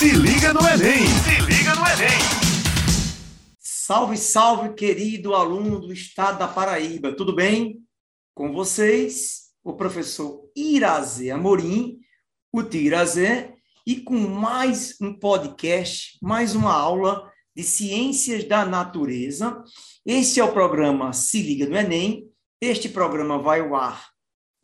Se liga no Enem! Se liga no Enem! Salve, salve, querido aluno do estado da Paraíba, tudo bem? Com vocês, o professor Irazê Amorim, o Tirazé, e com mais um podcast, mais uma aula de Ciências da Natureza. Este é o programa Se Liga no Enem. Este programa vai ao ar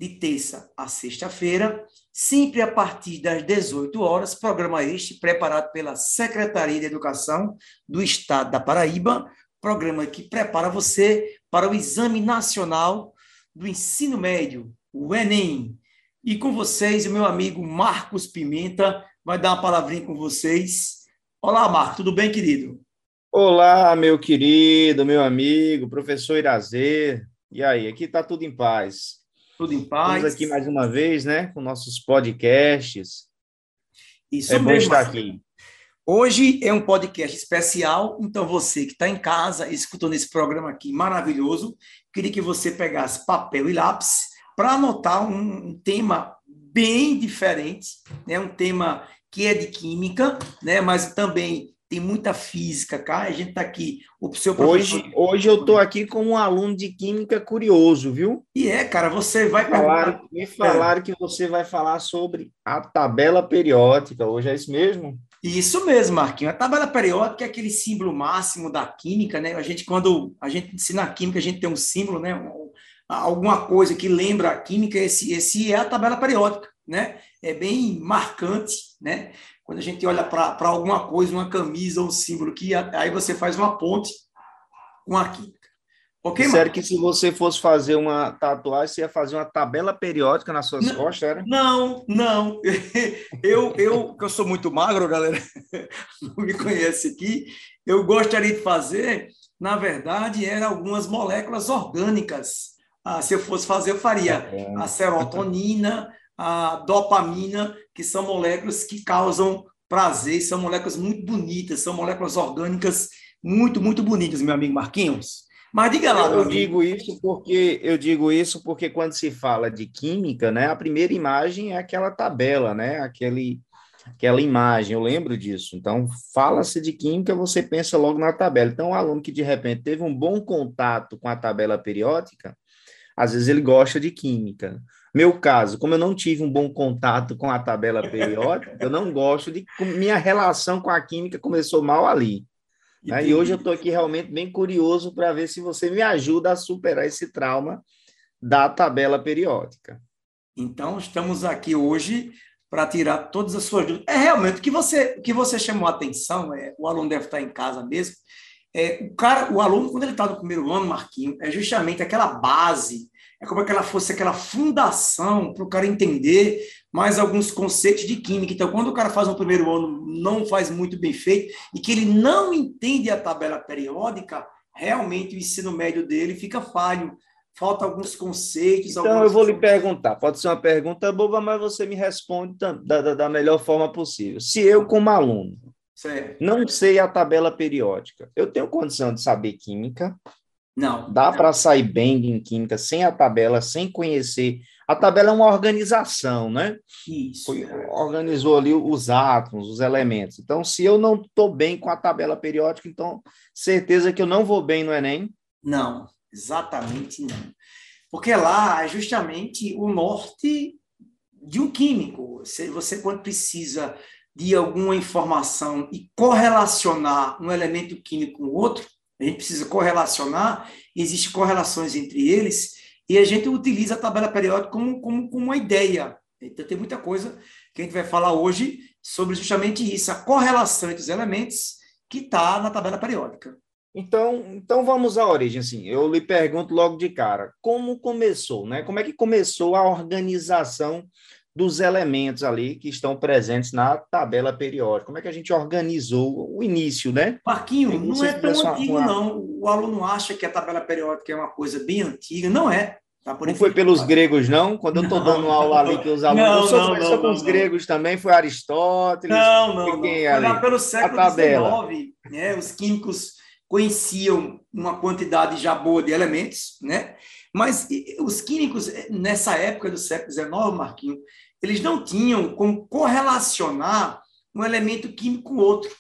de terça a sexta-feira, sempre a partir das 18 horas. Programa este preparado pela Secretaria de Educação do Estado da Paraíba. Programa que prepara você para o Exame Nacional do Ensino Médio, o Enem. E com vocês, o meu amigo Marcos Pimenta vai dar uma palavrinha com vocês. Olá, Marcos, tudo bem, querido? Olá, meu querido, meu amigo, professor Irazê. E aí, aqui está tudo em paz. Tudo em paz. Estamos aqui mais uma vez, né, com nossos podcasts. Isso é mesmo. bom estar aqui. Hoje é um podcast especial, então você que está em casa escutando esse programa aqui maravilhoso, queria que você pegasse papel e lápis para anotar um, um, tema bem diferente, né? um tema que é de química, né? mas também tem muita física, cara. A gente está aqui, o seu professor... Hoje, hoje eu estou aqui como um aluno de química curioso, viu? E é, cara, você vai falar, Me falaram é. que você vai falar sobre a tabela periódica. Hoje é isso mesmo? Isso mesmo, Marquinhos. A tabela periódica é aquele símbolo máximo da química, né? A gente, quando a gente ensina a química, a gente tem um símbolo, né? alguma coisa que lembra a química, esse, esse é a tabela periódica, né? É bem marcante, né? Quando a gente olha para alguma coisa, uma camisa, um símbolo, que aí você faz uma ponte com a química. Ok, Sério que se você fosse fazer uma tatuagem, você ia fazer uma tabela periódica nas suas não, costas, era? Não, não. Eu, eu, que eu sou muito magro, galera, não me conhece aqui, eu gostaria de fazer, na verdade, eram algumas moléculas orgânicas ah, se eu fosse fazer, eu faria a serotonina, a dopamina, que são moléculas que causam prazer, são moléculas muito bonitas, são moléculas orgânicas muito, muito bonitas, meu amigo Marquinhos. Mas diga lá, eu digo isso porque eu digo isso porque quando se fala de química, né, a primeira imagem é aquela tabela, né, aquele aquela imagem, eu lembro disso. Então, fala-se de química, você pensa logo na tabela. Então, um aluno que de repente teve um bom contato com a tabela periódica, às vezes ele gosta de química. Meu caso, como eu não tive um bom contato com a tabela periódica, eu não gosto de. Minha relação com a química começou mal ali. Né? E hoje eu estou aqui realmente bem curioso para ver se você me ajuda a superar esse trauma da tabela periódica. Então, estamos aqui hoje para tirar todas as suas dúvidas. É realmente o que você, o que você chamou a atenção, é, o aluno deve estar em casa mesmo, é, o cara, o aluno, quando ele está no primeiro ano, Marquinho, é justamente aquela base, é como se ela fosse aquela fundação para o cara entender mais alguns conceitos de química. Então, quando o cara faz um primeiro ano, não faz muito bem feito, e que ele não entende a tabela periódica, realmente o ensino médio dele fica falho. Falta alguns conceitos. Então, eu vou lhe perguntar. Pode ser uma pergunta boba, mas você me responde da, da, da melhor forma possível. Se eu, como aluno, Certo. Não sei a tabela periódica. Eu tenho condição de saber química. Não. Dá para sair bem em química sem a tabela, sem conhecer. A tabela é uma organização, né? Isso. Foi, organizou ali os átomos, os elementos. Então, se eu não estou bem com a tabela periódica, então certeza que eu não vou bem no Enem? Não, exatamente não. Porque lá é justamente o norte de um químico. Você, você quando precisa de alguma informação e correlacionar um elemento químico com outro, a gente precisa correlacionar, existem correlações entre eles, e a gente utiliza a tabela periódica como, como, como uma ideia. Então, tem muita coisa que a gente vai falar hoje sobre justamente isso, a correlação entre os elementos que está na tabela periódica. Então, então vamos à origem, assim. Eu lhe pergunto logo de cara, como começou, né? Como é que começou a organização dos elementos ali que estão presentes na tabela periódica. Como é que a gente organizou o início, né? Marquinho, não é tão antigo, uma... não. O aluno acha que a tabela periódica é uma coisa bem antiga. Não é. Tá não foi pelos gregos, não? Quando eu estou dando aula ali que os alunos... Não, sou, não, não, com os gregos também, foi Aristóteles... Não, não, não. Foi lá pelo século XIX, né? Os químicos conheciam uma quantidade já boa de elementos, né? Mas os químicos, nessa época do século XIX, Marquinho, eles não tinham como correlacionar um elemento químico com outro.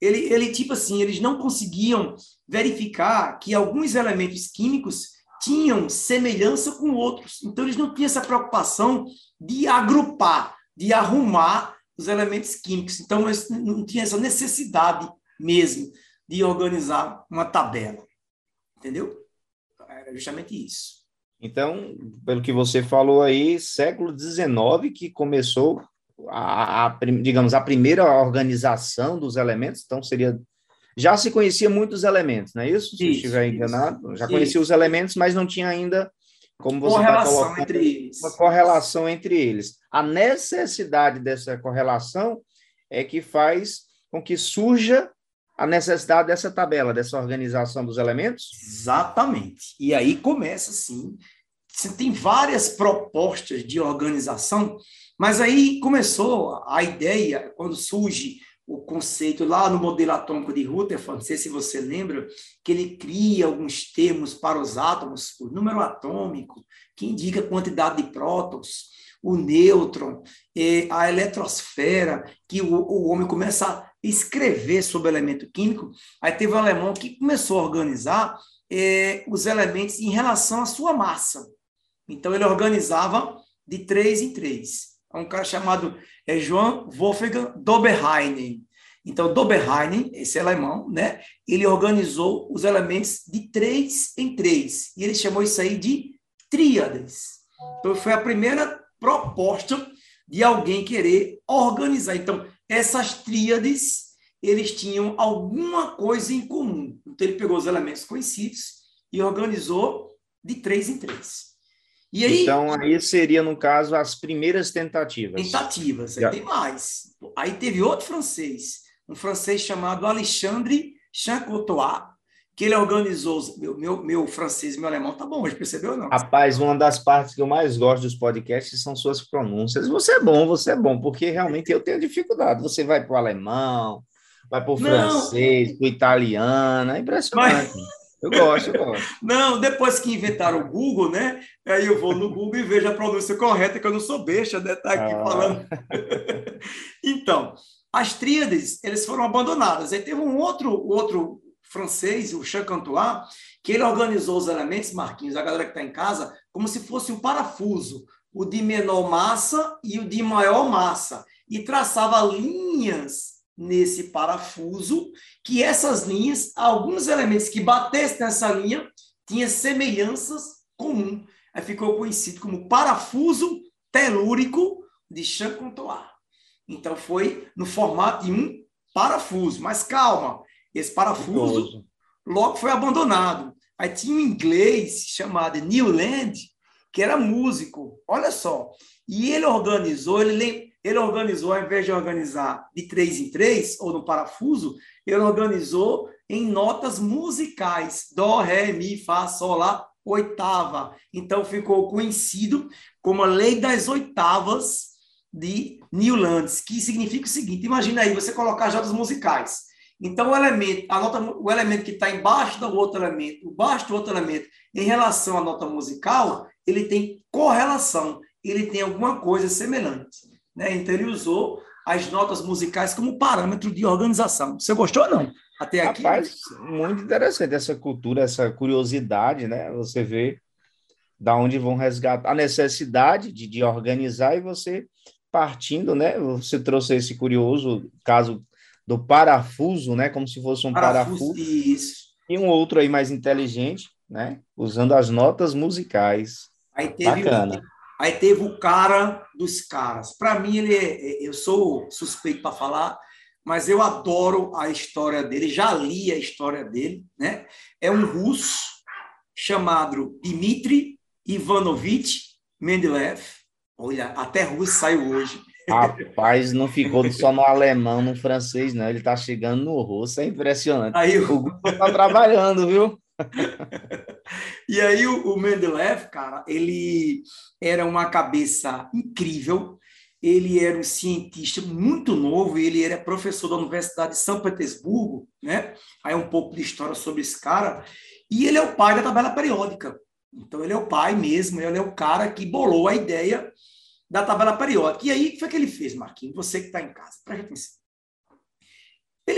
Ele, ele, tipo assim, eles não conseguiam verificar que alguns elementos químicos tinham semelhança com outros. Então, eles não tinham essa preocupação de agrupar, de arrumar os elementos químicos. Então, eles não tinham essa necessidade mesmo de organizar uma tabela. Entendeu? Era justamente isso. Então, pelo que você falou aí, século XIX que começou a, a, digamos, a primeira organização dos elementos, então seria já se conhecia muitos elementos, não é isso? Se isso, estiver enganado, já conhecia isso. os elementos, mas não tinha ainda como você entre eles. Uma correlação entre eles. A necessidade dessa correlação é que faz com que surja a necessidade dessa tabela, dessa organização dos elementos? Exatamente. E aí começa assim. Você tem várias propostas de organização, mas aí começou a ideia, quando surge o conceito lá no modelo atômico de Rutherford, não sei se você lembra, que ele cria alguns termos para os átomos, o número atômico, que indica a quantidade de prótons, o nêutron, a eletrosfera, que o, homem começa escrever sobre elemento químico. Aí teve um alemão que começou a organizar é, os elementos em relação à sua massa. Então, ele organizava de três em três. É um cara chamado é, Johann Wolfgang Doberheinen. Então, Doberheinen, esse alemão, né, ele organizou os elementos de três em três. E ele chamou isso aí de tríades. Então, foi a primeira proposta de alguém querer organizar. Então, essas tríades, eles tinham alguma coisa em comum. Então, ele pegou os elementos conhecidos e organizou de três em três. E aí, então, aí seria, no caso, as primeiras tentativas. Tentativas, aí tem mais. Aí teve outro francês, um francês chamado Alexandre Chancotois, que ele organizou. Meu, meu, meu francês meu alemão tá bom hoje, percebeu não? Rapaz, uma das partes que eu mais gosto dos podcasts são suas pronúncias. Você é bom, você é bom, porque realmente eu tenho dificuldade. Você vai para o alemão, vai para o francês, para o italiano, é impressionante. Mas... Eu gosto, eu gosto. Não, depois que inventaram o Google, né? Aí eu vou no Google e vejo a pronúncia correta, que eu não sou besta, né? Tá aqui ah. falando. então, as tríades, eles foram abandonadas. Aí teve um outro, outro francês, o Chacantois, que ele organizou os elementos, Marquinhos, a galera que está em casa, como se fosse um parafuso, o de menor massa e o de maior massa, e traçava linhas nesse parafuso, que essas linhas, alguns elementos que batessem nessa linha, tinham semelhanças comuns. Aí ficou conhecido como parafuso telúrico de Chacantois. Então foi no formato de um parafuso. Mas calma, esse parafuso logo foi abandonado. Aí tinha um inglês chamado Newland, que era músico, olha só. E ele organizou, ele, ele organizou, ao invés de organizar de três em três, ou no parafuso, ele organizou em notas musicais. Dó, Ré, Mi, Fá, Sol, Lá, oitava. Então ficou conhecido como a lei das oitavas de Newlands, que significa o seguinte: imagina aí você colocar as notas musicais. Então, o elemento, a nota, o elemento que está embaixo do outro elemento, embaixo do outro elemento, em relação à nota musical, ele tem correlação, ele tem alguma coisa semelhante. Né? Então, ele usou as notas musicais como parâmetro de organização. Você gostou ou não? Até aqui? Rapaz, muito interessante essa cultura, essa curiosidade, né? Você vê da onde vão resgatar a necessidade de, de organizar e você partindo, né? Você trouxe esse curioso caso do parafuso, né? Como se fosse um parafuso. parafuso. Isso. E um outro aí mais inteligente, né? Usando as notas musicais. Aí teve, Bacana. Aí teve o cara dos caras. Para mim, ele é, é, eu sou suspeito para falar, mas eu adoro a história dele. Já li a história dele, né? É um russo chamado Dmitry Ivanovich Mendeleev. Olha, até russo saiu hoje. Rapaz, não ficou só no alemão, no francês, não. Ele tá chegando no russo, é impressionante. Aí, o Google tá trabalhando, viu? e aí o, o Mendeleev, cara, ele era uma cabeça incrível. Ele era um cientista muito novo, ele era professor da Universidade de São Petersburgo, né? Aí um pouco de história sobre esse cara. E ele é o pai da tabela periódica. Então ele é o pai mesmo, ele é o cara que bolou a ideia da tabela periódica. E aí, o que foi que ele fez, Marquinhos? Você que está em casa, preste atenção.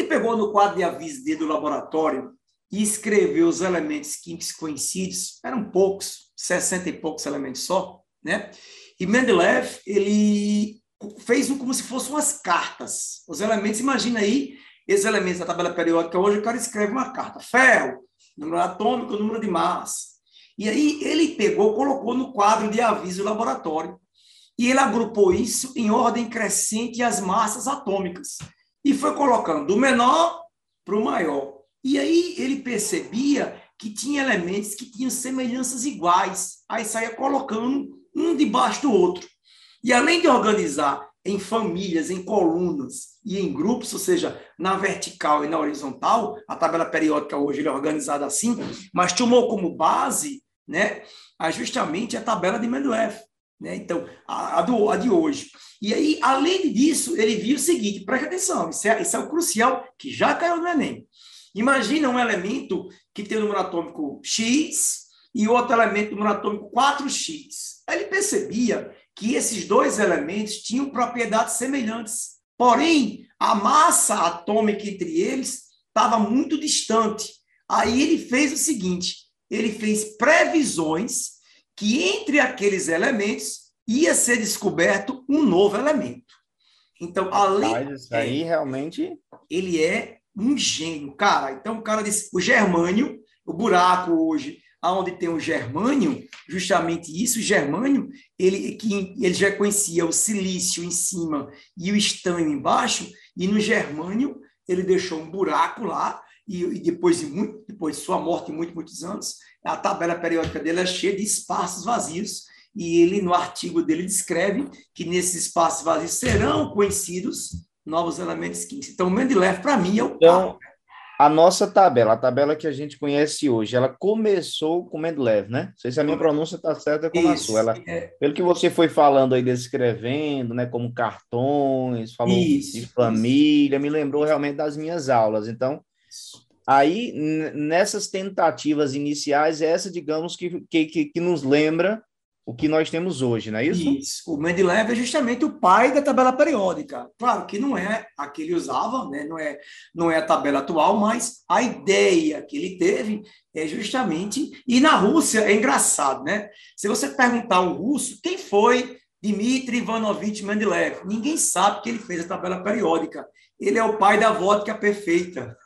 pegou no quadro de aviso dele do laboratório e escreveu os elementos químicos conhecidos, eram poucos, 60 e poucos elementos só, né? E Mendeleev, ele fez como se fossem umas cartas. Os elementos, imagina aí, esses elementos da tabela periódica hoje, o cara escreve uma carta. Ferro, número atômico, número de massa. E aí ele pegou, colocou no quadro de aviso do laboratório. E ele agrupou isso em ordem crescente as massas atômicas. E foi colocando do menor para o maior. E aí ele percebia que tinha elementos que tinham semelhanças iguais. Aí saía colocando um debaixo do outro. E além de organizar em famílias, em colunas e em grupos, ou seja, na vertical e na horizontal, a tabela periódica hoje é organizada assim, mas tomou como base né, justamente a tabela de Mendeleev. Né? Então, a, a, do, a de hoje. E aí, além disso, ele viu o seguinte: preste atenção, isso é, isso é o crucial que já caiu no Enem. Imagina um elemento que tem o número atômico X e outro elemento número atômico 4X. Aí ele percebia que esses dois elementos tinham propriedades semelhantes. Porém, a massa atômica entre eles estava muito distante. Aí ele fez o seguinte: ele fez previsões que entre aqueles elementos ia ser descoberto um novo elemento. Então, além. Mas isso aí realmente. Ele é um gênio, cara. Então o cara disse, o germânio, o buraco hoje, aonde tem o germânio, justamente isso, o germânio, ele que ele já conhecia o silício em cima e o estanho embaixo, e no germânio ele deixou um buraco lá e, e depois de muito, depois de sua morte, muitos muitos anos, a tabela periódica dele é cheia de espaços vazios e ele no artigo dele descreve que nesses espaços vazios serão conhecidos novos elementos químicos. Então, o Mendeleev, para mim, é o então, A nossa tabela, a tabela que a gente conhece hoje, ela começou com Mendeleev, né? Não sei se a minha pronúncia está certa como Isso, a sua. Ela, é... Pelo que você foi falando aí, descrevendo, né? Como cartões, falou Isso, de família, me lembrou realmente das minhas aulas. Então, aí, nessas tentativas iniciais, essa, digamos, que, que, que nos lembra o que nós temos hoje, não é isso? Isso. O Mendeleev é justamente o pai da tabela periódica. Claro que não é a que ele usava, né? não, é, não é a tabela atual, mas a ideia que ele teve é justamente. E na Rússia é engraçado, né? Se você perguntar ao russo quem foi Dmitry Ivanovich Mendeleev, ninguém sabe que ele fez a tabela periódica. Ele é o pai da vodka perfeita.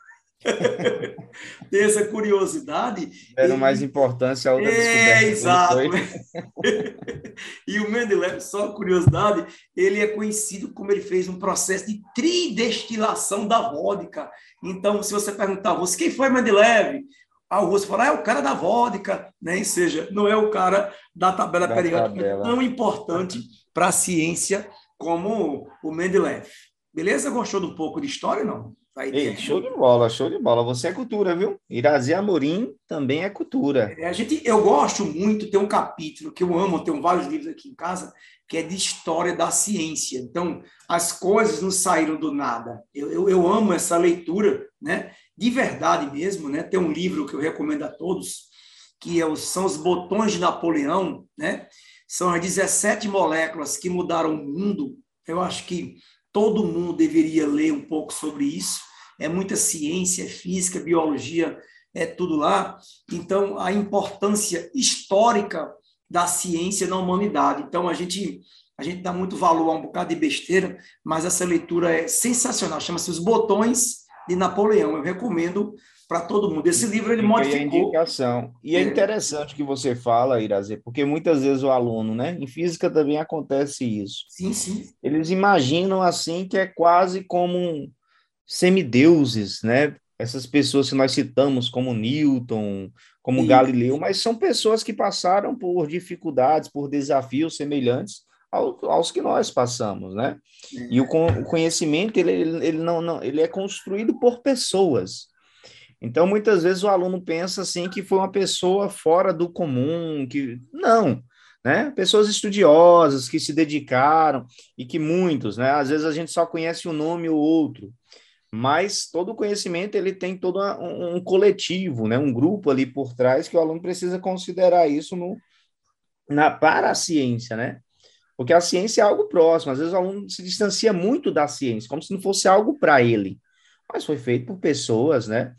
ter essa curiosidade. Dando mais importância ao outra é, Exato. e o Mendeleev, só curiosidade, ele é conhecido como ele fez um processo de tridestilação da vodka. Então, se você perguntar ao Russo, quem foi Mendeleev? Ah, o Russo fala, ah, é o cara da vodka, né? ou seja, não é o cara da tabela da periódica tabela. tão importante para a ciência como o Mendeleev. Beleza? Gostou de um pouco de história, não? Ei, show de bola, show de bola. Você é cultura, viu? Irazi Amorim também é cultura. É, a gente, eu gosto muito, tem um capítulo que eu amo, tenho vários livros aqui em casa, que é de história da ciência. Então, as coisas não saíram do nada. Eu, eu, eu amo essa leitura, né? De verdade mesmo, né? Tem um livro que eu recomendo a todos, que é, são os botões de Napoleão, né? São as 17 moléculas que mudaram o mundo. Eu acho que todo mundo deveria ler um pouco sobre isso. É muita ciência, é física, biologia, é tudo lá. Então, a importância histórica da ciência na humanidade. Então, a gente a gente dá muito valor a um bocado de besteira, mas essa leitura é sensacional. Chama-se Os Botões de Napoleão. Eu recomendo para todo mundo. Esse livro ele modificou. E a indicação. E é, é interessante o que você fala, Irazê, porque muitas vezes o aluno, né? Em física também acontece isso. Sim, sim. Eles imaginam assim que é quase como semideuses, né? Essas pessoas que nós citamos como Newton, como sim. Galileu, mas são pessoas que passaram por dificuldades, por desafios semelhantes aos que nós passamos, né? É. E o, o conhecimento ele, ele, não, não, ele é construído por pessoas. Então, muitas vezes o aluno pensa assim que foi uma pessoa fora do comum, que não, né? Pessoas estudiosas que se dedicaram e que muitos, né? Às vezes a gente só conhece um nome ou outro, mas todo conhecimento ele tem todo um, um coletivo, né? Um grupo ali por trás que o aluno precisa considerar isso no, na para a ciência, né? Porque a ciência é algo próximo. Às vezes o aluno se distancia muito da ciência, como se não fosse algo para ele. mas foi feito por pessoas, né,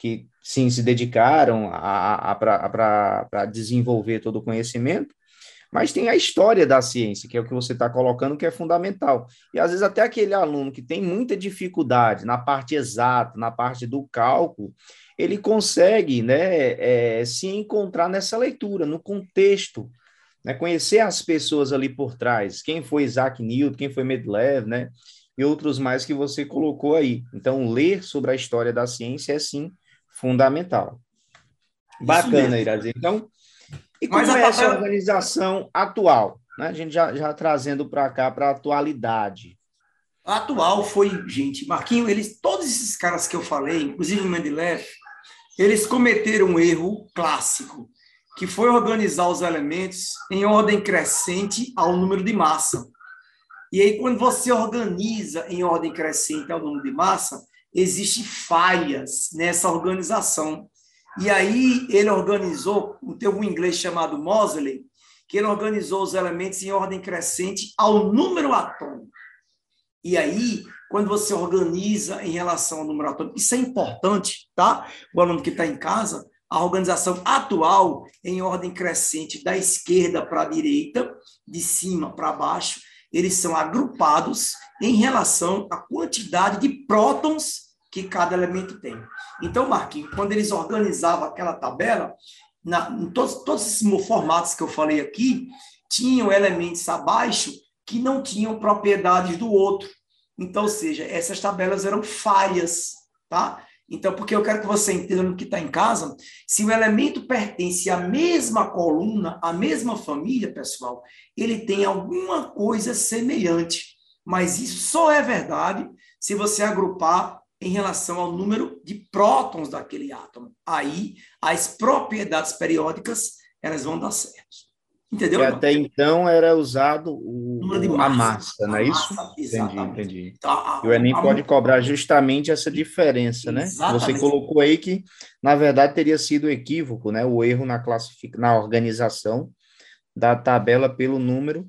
que sim se dedicaram a, a, para desenvolver todo o conhecimento, mas tem a história da ciência, que é o que você está colocando, que é fundamental. E às vezes até aquele aluno que tem muita dificuldade na parte exata, na parte do cálculo, ele consegue né, é, se encontrar nessa leitura, no contexto, né, conhecer as pessoas ali por trás, quem foi Isaac Newton, quem foi Medlev, né, e outros mais que você colocou aí. Então, ler sobre a história da ciência é sim fundamental. Bacana, Irazi. Então, e como Mas é essa tabela... organização atual? Né? A gente já, já trazendo para cá, para a atualidade. A atual foi, gente, Marquinho, eles, todos esses caras que eu falei, inclusive Mendeleev, eles cometeram um erro clássico, que foi organizar os elementos em ordem crescente ao número de massa. E aí, quando você organiza em ordem crescente ao número de massa, existem falhas nessa organização. E aí ele organizou, teve um inglês chamado Mosley, que ele organizou os elementos em ordem crescente ao número atômico. E aí, quando você organiza em relação ao número atômico, isso é importante, tá? O aluno que está em casa, a organização atual em ordem crescente da esquerda para a direita, de cima para baixo, eles são agrupados em relação à quantidade de prótons que cada elemento tem. Então, Marquinhos, quando eles organizavam aquela tabela, na, em todos, todos esses formatos que eu falei aqui, tinham elementos abaixo que não tinham propriedades do outro. Então, ou seja, essas tabelas eram falhas, tá? Então, porque eu quero que você entenda no que está em casa, se o elemento pertence à mesma coluna, à mesma família, pessoal, ele tem alguma coisa semelhante. Mas isso só é verdade se você agrupar em relação ao número de prótons daquele átomo. Aí, as propriedades periódicas, elas vão dar certo. Entendeu? Até então era usado o, massa, a massa, não é isso? Entendi, entendi. Então, a, e o Enem a, pode cobrar justamente essa diferença, né? Exatamente. Você colocou aí que, na verdade, teria sido equívoco, né? O erro na, classific... na organização da tabela pelo número,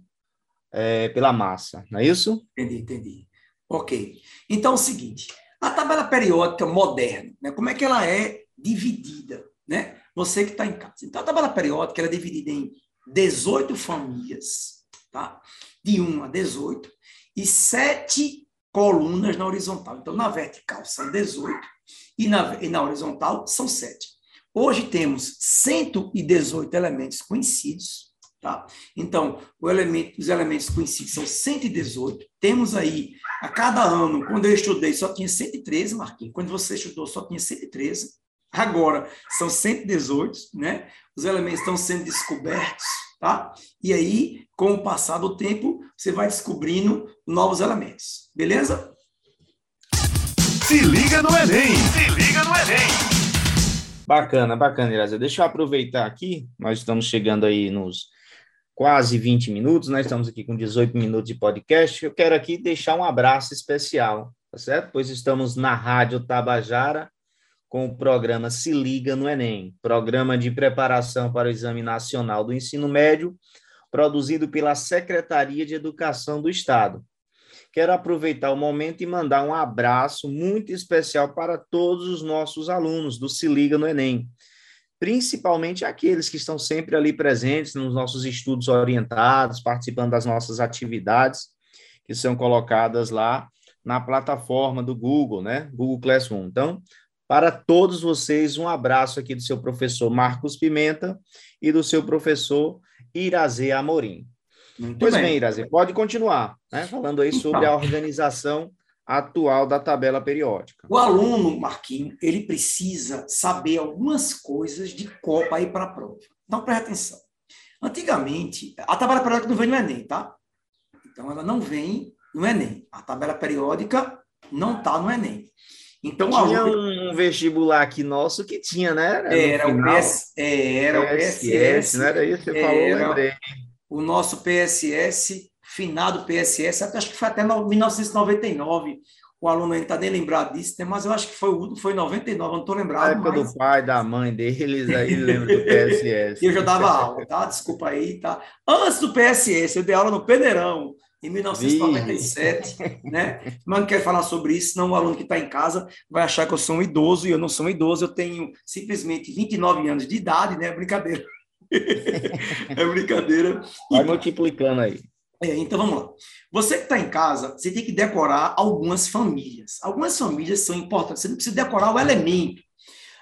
é, pela massa, não é isso? Entendi, entendi. Ok. Então, é o seguinte, a tabela periódica moderna, né, como é que ela é dividida? Né? Você que está em casa. Então, a tabela periódica ela é dividida em 18 famílias, tá? de 1 a 18, e 7 colunas na horizontal. Então, na vertical são 18 e na, e na horizontal são 7. Hoje temos 118 elementos conhecidos, Tá? Então, elemento, os elementos conhecidos são 118. Temos aí, a cada ano, quando eu estudei, só tinha 113, Marquinhos. Quando você estudou, só tinha 113. Agora, são 118, né? Os elementos estão sendo descobertos, tá? E aí, com o passar do tempo, você vai descobrindo novos elementos. Beleza? Se liga no Enem! Se liga no Enem! Bacana, bacana, Iraza. Deixa eu aproveitar aqui, nós estamos chegando aí nos quase 20 minutos, nós estamos aqui com 18 minutos de podcast. Eu quero aqui deixar um abraço especial, tá certo? Pois estamos na Rádio Tabajara com o programa Se Liga no Enem, programa de preparação para o Exame Nacional do Ensino Médio, produzido pela Secretaria de Educação do Estado. Quero aproveitar o momento e mandar um abraço muito especial para todos os nossos alunos do Se Liga no Enem principalmente aqueles que estão sempre ali presentes nos nossos estudos orientados, participando das nossas atividades que são colocadas lá na plataforma do Google, né? Google Classroom. Então, para todos vocês, um abraço aqui do seu professor Marcos Pimenta e do seu professor Irazê Amorim. Muito pois bem, bem Irazê, pode continuar, né? Falando aí sobre a organização atual da tabela periódica. O aluno, Marquinho, ele precisa saber algumas coisas de cor para ir para a prova. Então, preste atenção. Antigamente, a tabela periódica não vem no Enem, tá? Então, ela não vem no Enem. A tabela periódica não está no Enem. Então, tinha um vestibular aqui nosso que tinha, né? Era, era o, PS, é, era PSS, o PSS. Não era isso que você falou, lembrei. O nosso PSS finado PSS, até, acho que foi até 1999. O aluno ainda está nem lembrado disso, né? mas eu acho que foi, foi 99, não estou lembrado. A época mas... do pai, da mãe deles, aí lembra do PSS. eu já dava aula, tá? Desculpa aí, tá? Antes do PSS, eu dei aula no Peneirão, em 1997, né? Mas não quero falar sobre isso, senão o aluno que está em casa vai achar que eu sou um idoso e eu não sou um idoso, eu tenho simplesmente 29 anos de idade, né? Brincadeira. é brincadeira. Vai multiplicando aí. É, então vamos lá. Você que está em casa, você tem que decorar algumas famílias. Algumas famílias são importantes. Você não precisa decorar o elemento.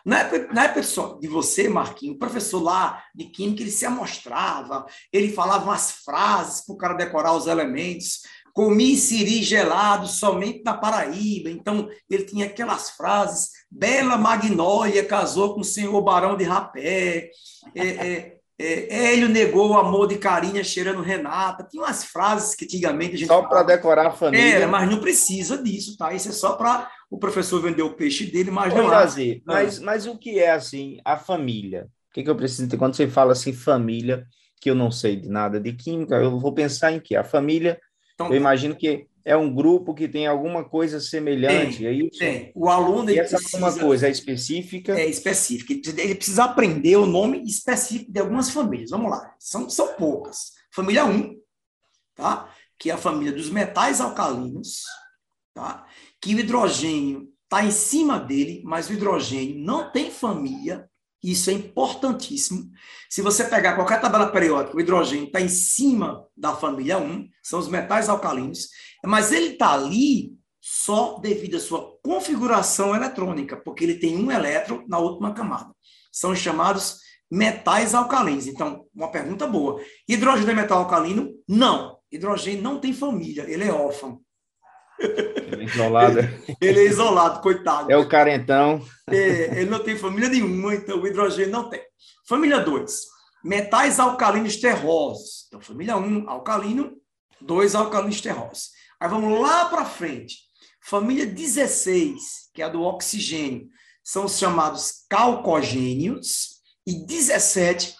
Na época, na época de você, Marquinhos, o professor lá de Química, ele se amostrava, ele falava umas frases para o cara decorar os elementos. Comi siri gelado somente na Paraíba. Então, ele tinha aquelas frases. Bela Magnólia casou com o senhor Barão de Rapé. É, é, é, Hélio negou o amor de Carinha cheirando Renata. Tinha umas frases que antigamente a gente. Só para decorar a família. Era, mas não precisa disso, tá? Isso é só para o professor vender o peixe dele, mas não. Fazer. Mas, mas o que é assim, a família? O que, que eu preciso ter? Quando você fala assim, família, que eu não sei de nada de química, eu vou pensar em quê? A família, então, eu imagino que é um grupo que tem alguma coisa semelhante, tem, é isso? Tem. O aluno... E essa precisa, uma coisa é específica? É específica. Ele precisa aprender o nome específico de algumas famílias. Vamos lá. São, são poucas. Família 1, tá? que é a família dos metais alcalinos, tá? que o hidrogênio está em cima dele, mas o hidrogênio não tem família, isso é importantíssimo. Se você pegar qualquer tabela periódica, o hidrogênio está em cima da família 1, são os metais alcalinos, mas ele está ali só devido à sua configuração eletrônica, porque ele tem um elétron na última camada. São chamados metais alcalinos. Então, uma pergunta boa. Hidrogênio é metal alcalino? Não. Hidrogênio não tem família, ele é órfão. Ele é isolado. ele é isolado, coitado. É o carentão. É, ele não tem família nenhuma, então o hidrogênio não tem. Família 2, metais alcalinos terrosos. Então, família 1, um, alcalino, 2 alcalinos terrosos. Aí vamos lá para frente. Família 16, que é a do oxigênio, são os chamados calcogênios. E 17,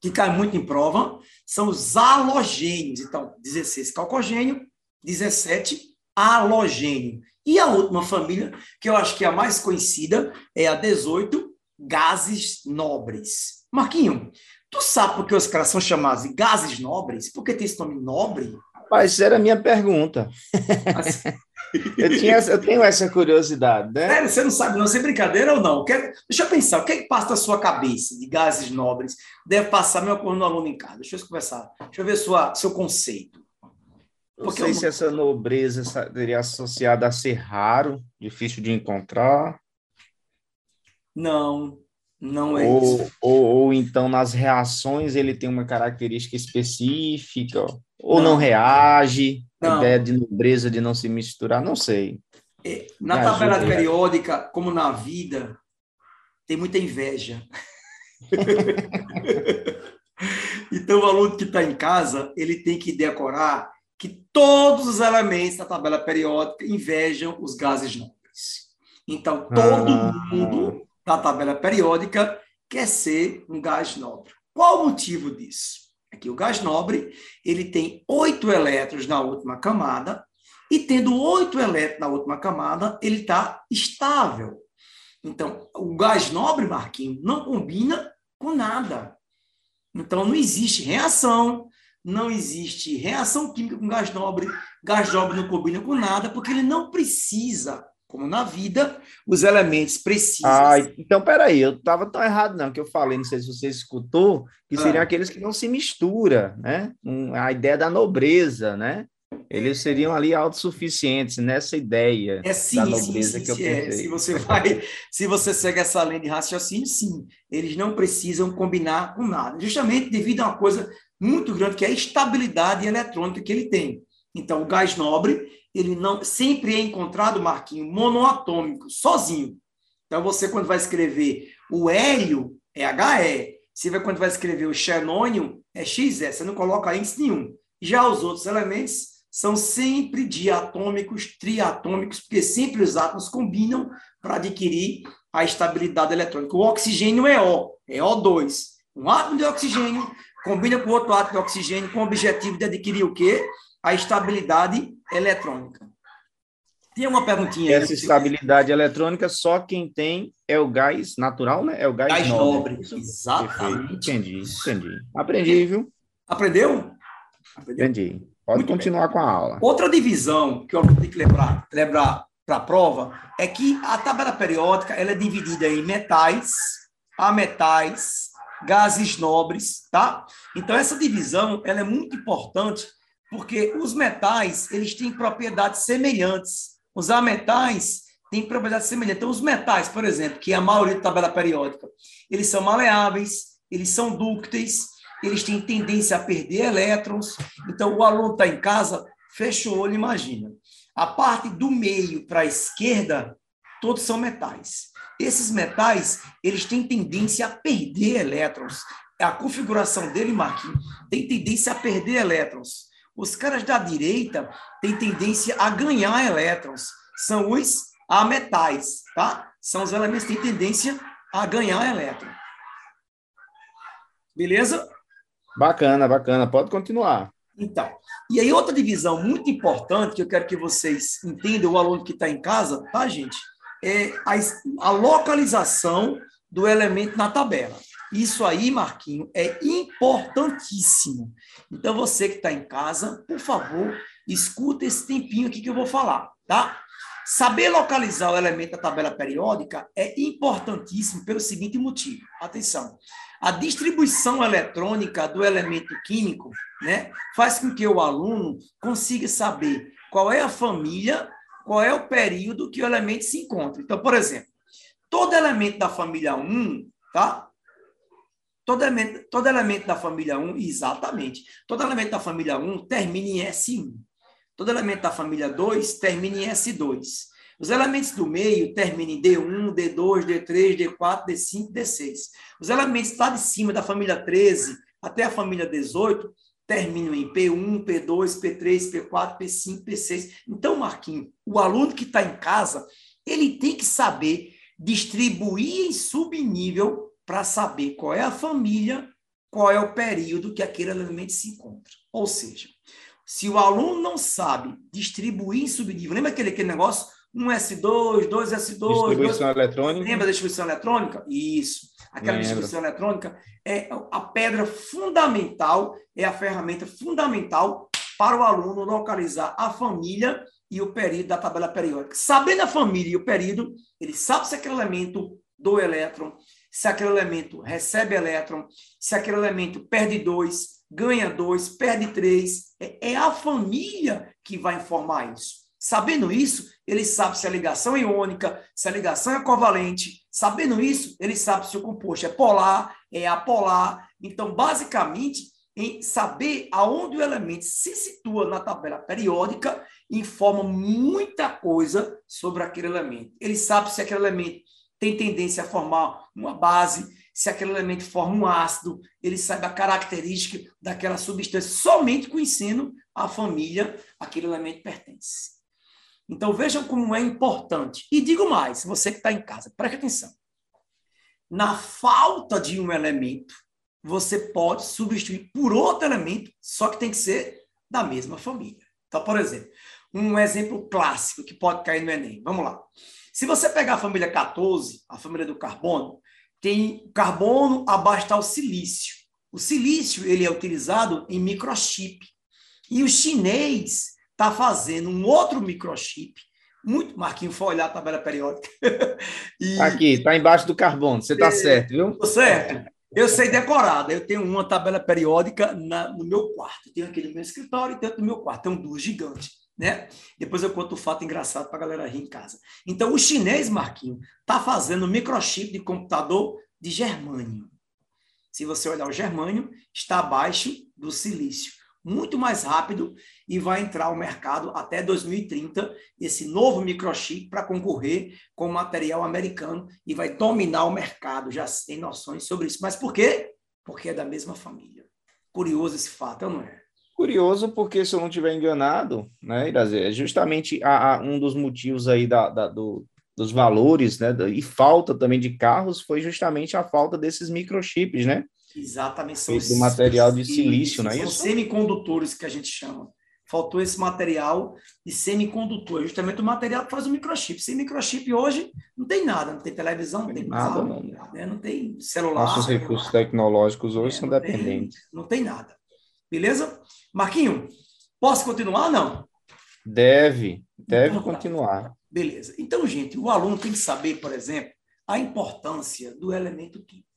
que cai muito em prova, são os halogênios. Então, 16 calcogênio, 17 halogênio. E a última família, que eu acho que é a mais conhecida, é a 18 gases nobres. Marquinho, tu sabe por que os caras são chamados de gases nobres? Por que tem esse nome nobre? Rapaz, era a minha pergunta. eu, tinha, eu tenho essa curiosidade, né? Sério, você não sabe não, se é brincadeira ou não? Quer, deixa eu pensar, o que é que passa na sua cabeça de gases nobres? Deve passar meu acordo no aluno em casa. Deixa eu conversar. Deixa eu ver sua, seu conceito. Não sei eu... se essa nobreza seria associada a ser raro, difícil de encontrar. Não, não é ou, isso. Ou, ou então nas reações ele tem uma característica específica, ou não, não reage, não. ideia de nobreza de não se misturar, não sei. É, na Me tabela ajuda, periódica, como na vida, tem muita inveja. então, o aluno que está em casa, ele tem que decorar que todos os elementos da tabela periódica invejam os gases nobres. Então, todo ah. mundo da tabela periódica quer ser um gás nobre. Qual o motivo disso? É que o gás nobre ele tem oito elétrons na última camada, e tendo oito elétrons na última camada, ele está estável. Então, o gás nobre, Marquinhos, não combina com nada. Então, não existe reação, não existe reação química com gás nobre, gás nobre não combina com nada, porque ele não precisa como na vida, os elementos precisam. Ah, então peraí, eu estava tão errado, não, que eu falei, não sei se você escutou, que seriam ah. aqueles que não se misturam, né? A ideia da nobreza, né? Eles seriam ali autossuficientes nessa ideia é, sim, da nobreza sim, sim, que eu pensei. É. Se você vai, se você segue essa linha de raciocínio, sim, eles não precisam combinar com nada, justamente devido a uma coisa muito grande que é a estabilidade eletrônica que ele tem. Então, o gás nobre, ele não sempre é encontrado, Marquinho, monoatômico, sozinho. Então, você, quando vai escrever o hélio, é HE. Você vê quando vai escrever o xenônio, é XE. Você não coloca índice nenhum. Já os outros elementos são sempre diatômicos, triatômicos, porque sempre os átomos combinam para adquirir a estabilidade eletrônica. O oxigênio é O, é O2. Um átomo de oxigênio combina com outro átomo de oxigênio com o objetivo de adquirir o quê? A estabilidade eletrônica. Tem uma perguntinha. Essa estabilidade eletrônica, só quem tem é o gás natural, né? É o gás, gás nobre. nobre. Exatamente. Entendi, entendi. Aprendi, viu? Aprendeu? Aprendeu? Entendi. Pode Muito continuar bem. com a aula. Outra divisão que eu tenho que lembrar, lembrar para a prova é que a tabela periódica ela é dividida em metais, ametais, gases nobres, tá? Então essa divisão ela é muito importante porque os metais eles têm propriedades semelhantes, os ametais têm propriedades semelhantes. Então os metais, por exemplo, que é a maioria da tabela periódica, eles são maleáveis, eles são dúcteis, eles têm tendência a perder elétrons. Então o aluno está em casa, fecha o olho, imagina. A parte do meio para a esquerda, todos são metais. Esses metais, eles têm tendência a perder elétrons. A configuração dele, Marquinhos, tem tendência a perder elétrons. Os caras da direita têm tendência a ganhar elétrons. São os ametais, tá? São os elementos que têm tendência a ganhar elétron. Beleza? Bacana, bacana. Pode continuar. Então, e aí outra divisão muito importante que eu quero que vocês entendam, o aluno que está em casa, tá, gente? É a, a localização do elemento na tabela. Isso aí, Marquinho, é importantíssimo. Então, você que está em casa, por favor, escuta esse tempinho aqui que eu vou falar, tá? Saber localizar o elemento da tabela periódica é importantíssimo pelo seguinte motivo. Atenção. A distribuição eletrônica do elemento químico né, faz com que o aluno consiga saber qual é a família, qual é o período que o elemento se encontra. Então, por exemplo, todo elemento da família 1, tá? Todo elemento, todo elemento da família 1, exatamente. Todo elemento da família 1 termina em S1. Todo elemento da família 2 termina em S2. Os elementos do meio terminam em D1, D2, D3, D4, D5, D6. Os elementos lá de cima da família 13 até a família 18 terminam em P1, P2, P3, P4, P5, P6. Então, Marquinhos, o aluno que está em casa, ele tem que saber distribuir em subnível para saber qual é a família, qual é o período que aquele elemento se encontra. Ou seja, se o aluno não sabe distribuir em subnível, lembra aquele, aquele negócio? Um S2, dois S2. Distribuição dois... eletrônica. Lembra da distribuição eletrônica? Isso. Aquela Lembra. distribuição eletrônica é a pedra fundamental, é a ferramenta fundamental para o aluno localizar a família e o período da tabela periódica. Sabendo a família e o período, ele sabe se aquele elemento do elétron, se aquele elemento recebe elétron, se aquele elemento perde dois, ganha dois, perde três. É, é a família que vai informar isso. Sabendo isso, ele sabe se a ligação é iônica, se a ligação é covalente. Sabendo isso, ele sabe se o composto é polar, é apolar. Então, basicamente, em saber aonde o elemento se situa na tabela periódica informa muita coisa sobre aquele elemento. Ele sabe se aquele elemento tem tendência a formar uma base, se aquele elemento forma um ácido, ele sabe a característica daquela substância somente conhecendo a família aquele elemento pertence. Então vejam como é importante. E digo mais, você que está em casa, preste atenção. Na falta de um elemento, você pode substituir por outro elemento, só que tem que ser da mesma família. Então, por exemplo, um exemplo clássico que pode cair no Enem. Vamos lá. Se você pegar a família 14, a família do carbono, tem carbono abaixo está o silício. O silício ele é utilizado em microchip. E o chinês está fazendo um outro microchip. Muito, Marquinho, foi olhar a tabela periódica. e... Aqui, está embaixo do carbono, você está é, certo, viu? Estou certo. Eu sei decorada, eu tenho uma tabela periódica na, no meu quarto. Eu tenho aquele no meu escritório e dentro do meu quarto. Tem um duas gigantes. Né? Depois eu conto o um fato engraçado para a galera rir em casa. Então, o chinês, Marquinho, está fazendo microchip de computador de germânio. Se você olhar o germânio, está abaixo do silício muito mais rápido e vai entrar ao mercado até 2030 esse novo microchip para concorrer com o material americano e vai dominar o mercado. Já tem noções sobre isso. Mas por quê? Porque é da mesma família. Curioso esse fato, não é? Curioso, porque se eu não estiver enganado, né, é justamente a, a, um dos motivos aí da, da do, dos valores, né, e falta também de carros foi justamente a falta desses microchips, né? Exatamente. São Feito material de silício, não é isso? São semicondutores que a gente chama. Faltou esse material de semicondutor, justamente o material que faz o microchip. Sem microchip hoje não tem nada, não tem televisão, não tem nada, carro, não. Né? não tem celular. Nossos recursos tecnológicos hoje é, são não dependentes. Tem, não tem nada. Beleza? Marquinho, Posso continuar? Não. Deve, deve então, tá. continuar. Beleza. Então, gente, o aluno tem que saber, por exemplo, a importância do elemento químico.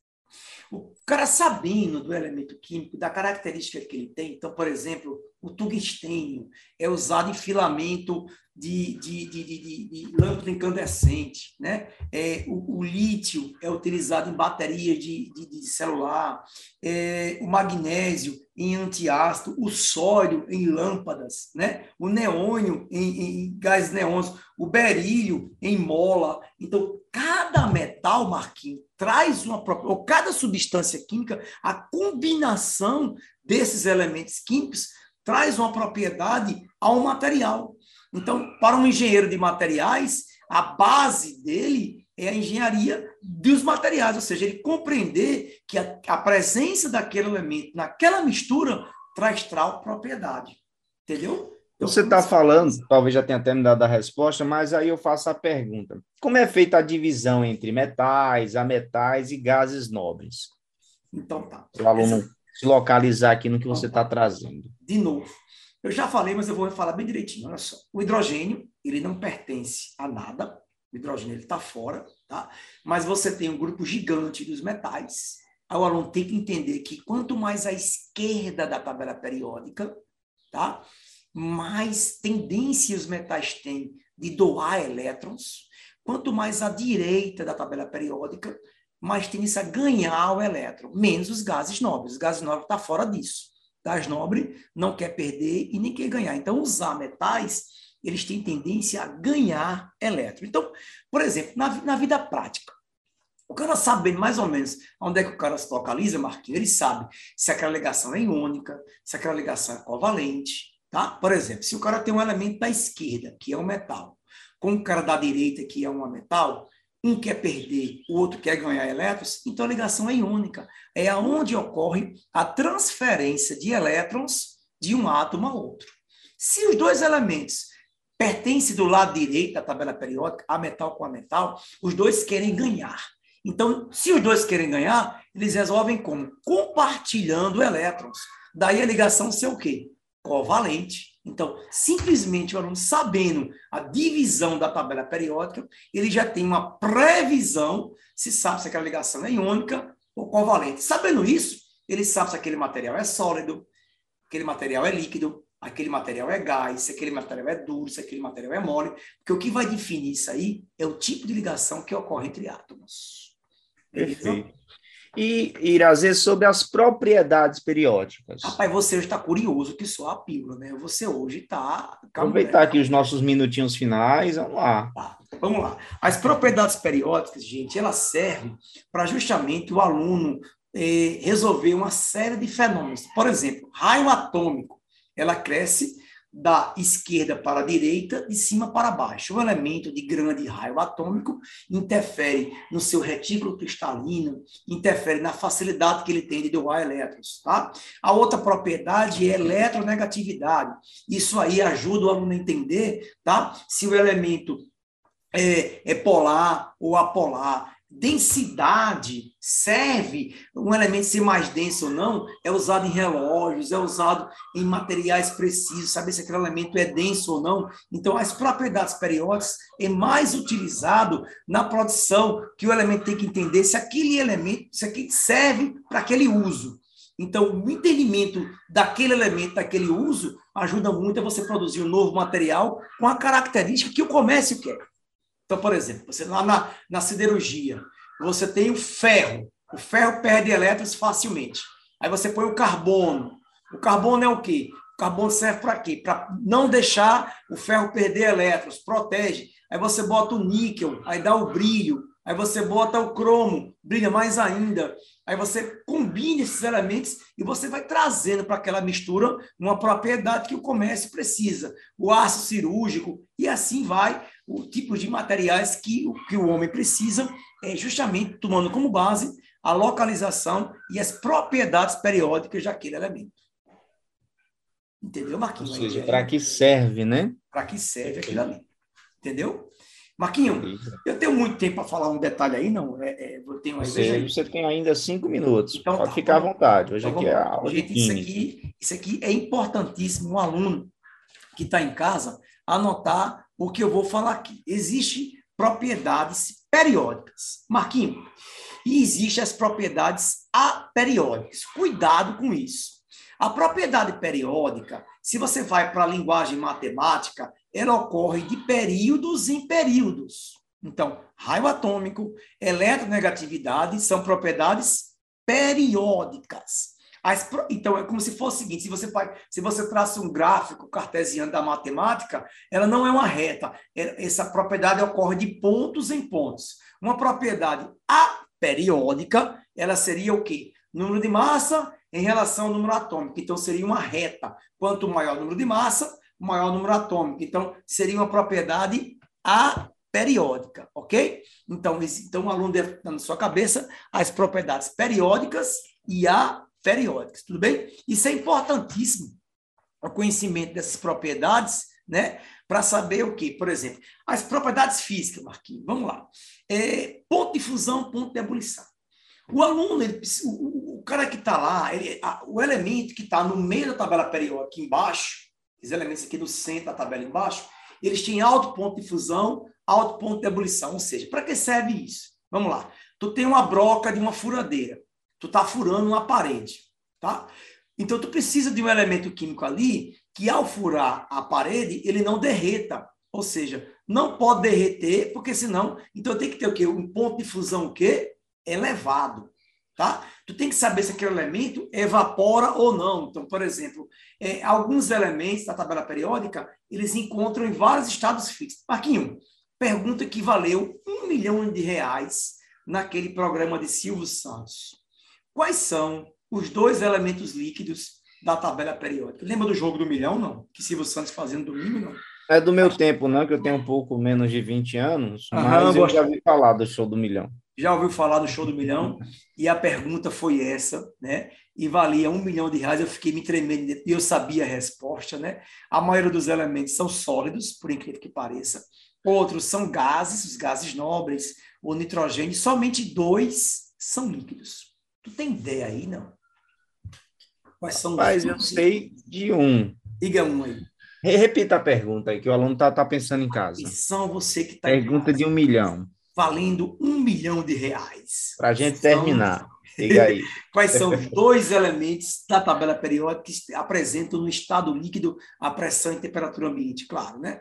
O cara sabendo do elemento químico, da característica que ele tem, então, por exemplo, o tungstênio é usado em filamento de, de, de, de, de lâmpada incandescente, né? É, o, o, lítio é utilizado em baterias de, de, celular, é, o magnésio em antiácido, o sódio em lâmpadas, né? O neônio em, em gás neônico, o berílio em mola. Então, cada metal, Marquinhos, traz uma própria, ou cada substância química, a combinação desses elementos químicos traz uma propriedade ao material. Então, para um engenheiro de materiais, a base dele é a engenharia dos materiais, ou seja, ele compreender que a, a presença daquele elemento naquela mistura traz tal propriedade. Entendeu? Você está falando, talvez já tenha até me dado a resposta, mas aí eu faço a pergunta: como é feita a divisão entre metais, ametais e gases nobres? Então tá. O aluno Essa... se localizar aqui no que você está então tá. trazendo. De novo, eu já falei, mas eu vou falar bem direitinho. Olha só. O hidrogênio, ele não pertence a nada. O hidrogênio ele está fora, tá? Mas você tem um grupo gigante dos metais. Aí o aluno tem que entender que quanto mais à esquerda da tabela periódica, tá? Mais tendência os metais têm de doar elétrons. Quanto mais à direita da tabela periódica, mais tendência a ganhar o elétron, menos os gases nobres. Os gases nobres estão tá fora disso das nobres não quer perder e nem quer ganhar. Então, usar metais, eles têm tendência a ganhar elétron. Então, por exemplo, na, na vida prática, o cara sabendo mais ou menos onde é que o cara se localiza, Marquinhos, ele sabe se aquela ligação é iônica, se aquela ligação é covalente, tá? Por exemplo, se o cara tem um elemento da esquerda, que é um metal, com o cara da direita, que é um metal, um quer perder, o outro quer ganhar elétrons, então a ligação é iônica. É aonde ocorre a transferência de elétrons de um átomo a outro. Se os dois elementos pertencem do lado direito da tabela periódica, a metal com a metal, os dois querem ganhar. Então, se os dois querem ganhar, eles resolvem como? Compartilhando elétrons. Daí a ligação ser o quê? Covalente. Então, simplesmente o aluno sabendo a divisão da tabela periódica, ele já tem uma previsão se sabe se aquela ligação é iônica ou covalente. Sabendo isso, ele sabe se aquele material é sólido, aquele material é líquido, aquele material é gás, se aquele material é duro, se aquele material é mole, porque o que vai definir isso aí é o tipo de ligação que ocorre entre átomos. Perfeito e Irazê sobre as propriedades periódicas. Rapaz, você hoje está curioso que só a pílula, né? Você hoje está. Aproveitar aqui os nossos minutinhos finais, vamos lá. Tá, vamos lá. As propriedades periódicas, gente, elas servem para justamente o aluno eh, resolver uma série de fenômenos. Por exemplo, raio atômico, ela cresce da esquerda para a direita, de cima para baixo. Um elemento de grande raio atômico interfere no seu retículo cristalino, interfere na facilidade que ele tem de doar elétrons. Tá? A outra propriedade é eletronegatividade. Isso aí ajuda o aluno a entender tá? se o elemento é, é polar ou apolar densidade serve, um elemento ser mais denso ou não, é usado em relógios, é usado em materiais precisos, saber se aquele elemento é denso ou não. Então, as propriedades periódicas é mais utilizado na produção, que o elemento tem que entender se aquele elemento, se aquele serve para aquele uso. Então, o entendimento daquele elemento, daquele uso, ajuda muito a você produzir um novo material com a característica que o comércio quer. Então, por exemplo, você lá na, na siderurgia, você tem o ferro. O ferro perde elétrons facilmente. Aí você põe o carbono. O carbono é o quê? O carbono serve para quê? Para não deixar o ferro perder elétrons, protege. Aí você bota o níquel, aí dá o brilho. Aí você bota o cromo, brilha mais ainda. Aí você combina esses elementos e você vai trazendo para aquela mistura uma propriedade que o comércio precisa. O aço cirúrgico, e assim vai o tipo de materiais que, que o homem precisa, é justamente tomando como base a localização e as propriedades periódicas daquele elemento. Entendeu, Marquinhos? Ou seja, para que serve, né? Para que serve aquilo ali. Entendeu? Marquinho, eu tenho muito tempo para falar um detalhe aí, não? É, é, eu tenho você, você tem ainda cinco minutos. Então, Pode tá, ficar à vontade. Hoje então, aqui é a aula gente, isso aqui, isso aqui é importantíssimo. Um aluno que está em casa anotar o que eu vou falar aqui. Existem propriedades periódicas. Marquinho, e existem as propriedades aperiódicas. Cuidado com isso. A propriedade periódica, se você vai para a linguagem matemática, ela ocorre de períodos em períodos. Então, raio atômico, eletronegatividade são propriedades periódicas. As, então, é como se fosse o seguinte: se você, se você traça um gráfico cartesiano da matemática, ela não é uma reta. É, essa propriedade ocorre de pontos em pontos. Uma propriedade aperiódica, ela seria o quê? Número de massa em relação ao número atômico. Então, seria uma reta. Quanto maior o número de massa, maior o número atômico. Então, seria uma propriedade aperiódica, ok? Então, então o aluno deve ter na sua cabeça as propriedades periódicas e aperiódicas, tudo bem? Isso é importantíssimo, o conhecimento dessas propriedades, né? Para saber o quê? Por exemplo, as propriedades físicas, Marquinhos, vamos lá. É, ponto de fusão, ponto de ebulição. O aluno, ele, o, o, cara que está lá, ele, a, o elemento que está no meio da tabela periódica, embaixo, os elementos aqui no centro da tabela embaixo, eles têm alto ponto de fusão, alto ponto de ebulição. Ou seja, para que serve isso? Vamos lá. Tu tem uma broca de uma furadeira. Tu está furando uma parede, tá? Então, tu precisa de um elemento químico ali que, ao furar a parede, ele não derreta. Ou seja, não pode derreter, porque senão... Então, tem que ter o quê? Um ponto de fusão o quê? elevado tá? Tu tem que saber se aquele elemento evapora ou não. Então, por exemplo, é, alguns elementos da tabela periódica, eles encontram em vários estados fixos. Marquinho, pergunta que valeu um milhão de reais naquele programa de Silvio Santos. Quais são os dois elementos líquidos da tabela periódica? Lembra do jogo do milhão, não? Que Silvio Santos fazia no domingo, não? É do meu tempo, não, que eu tenho um pouco menos de 20 anos, mas eu já ouvi falar do show do milhão já ouviu falar do show do milhão? E a pergunta foi essa, né? E valia um milhão de reais. Eu fiquei me tremendo e eu sabia a resposta, né? A maioria dos elementos são sólidos, por incrível que pareça. Outros são gases, os gases nobres, o nitrogênio. Somente dois são líquidos. Tu tem ideia aí, não? Quais são Mas eu sei de um. Diga um aí. Repita a pergunta aí, que o aluno está tá pensando em casa. Atenção, você que está Pergunta de um milhão valendo um milhão de reais. Para a gente terminar. Diga aí. Quais são os dois elementos da tabela periódica que apresentam no estado líquido a pressão e temperatura ambiente? Claro, né?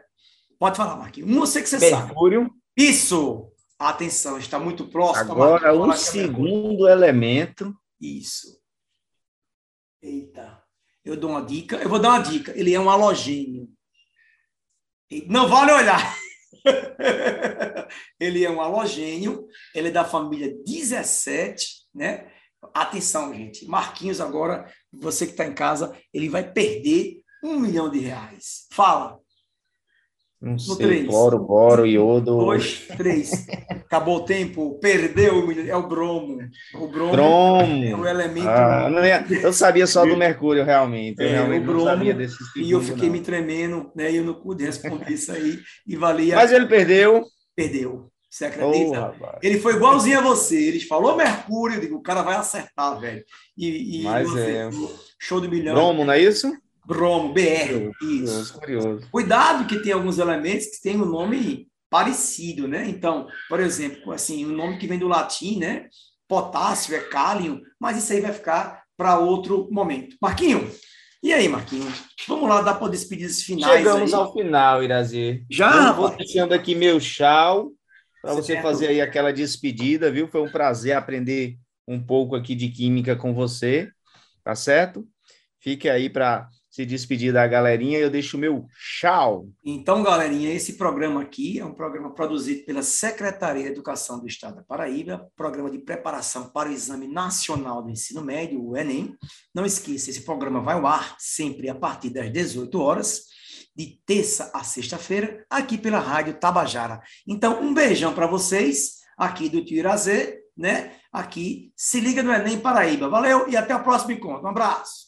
Pode falar, Marquinhos. Um eu sei que você Mercúrio. sabe. Isso! Atenção, está muito próximo. Agora, um segundo elemento. Isso. Eita. Eu dou uma dica. Eu vou dar uma dica. Ele é um halogênio. Não vale olhar. ele é um halogênio, ele é da família 17, né? Atenção, gente. Marquinhos, agora, você que está em casa, ele vai perder um milhão de reais. Fala. Não no sei, três. boro, boro, iodo. Dois, três. Acabou o tempo, perdeu, é o bromo. O bromo, bromo. é o elemento. Ah, ia, eu sabia só do mercúrio, realmente. Eu é, realmente bromo, não sabia desse E eu fiquei não. me tremendo, né? E eu não pude responder isso aí. E valia. Mas ele perdeu. Perdeu. Você acredita? Oh, ele foi igualzinho a você. Ele falou Mercúrio, eu digo, o cara vai acertar, velho. E, e Mas é. Show do milhão. Bromo, não é isso? Bromo, BR. Curioso, isso. Curioso. Cuidado que tem alguns elementos que têm um nome parecido, né? Então, por exemplo, assim, um nome que vem do latim, né? Potássio é cálium, mas isso aí vai ficar para outro momento. Marquinho, e aí, Marquinho? Vamos lá dar para despedidas finais. Chegamos aí. ao final, Irazi. Já? Eu vou deixando aqui meu chau para você fazer aí aquela despedida, viu? Foi um prazer aprender um pouco aqui de química com você, tá certo? Fique aí para se despedir da galerinha, eu deixo o meu tchau. Então, galerinha, esse programa aqui é um programa produzido pela Secretaria de Educação do Estado da Paraíba, programa de preparação para o Exame Nacional do Ensino Médio, o Enem. Não esqueça, esse programa vai ao ar sempre a partir das 18 horas, de terça a sexta-feira, aqui pela Rádio Tabajara. Então, um beijão para vocês, aqui do Tio Irazê, né? Aqui, se liga no Enem Paraíba. Valeu e até o próximo encontro. Um abraço.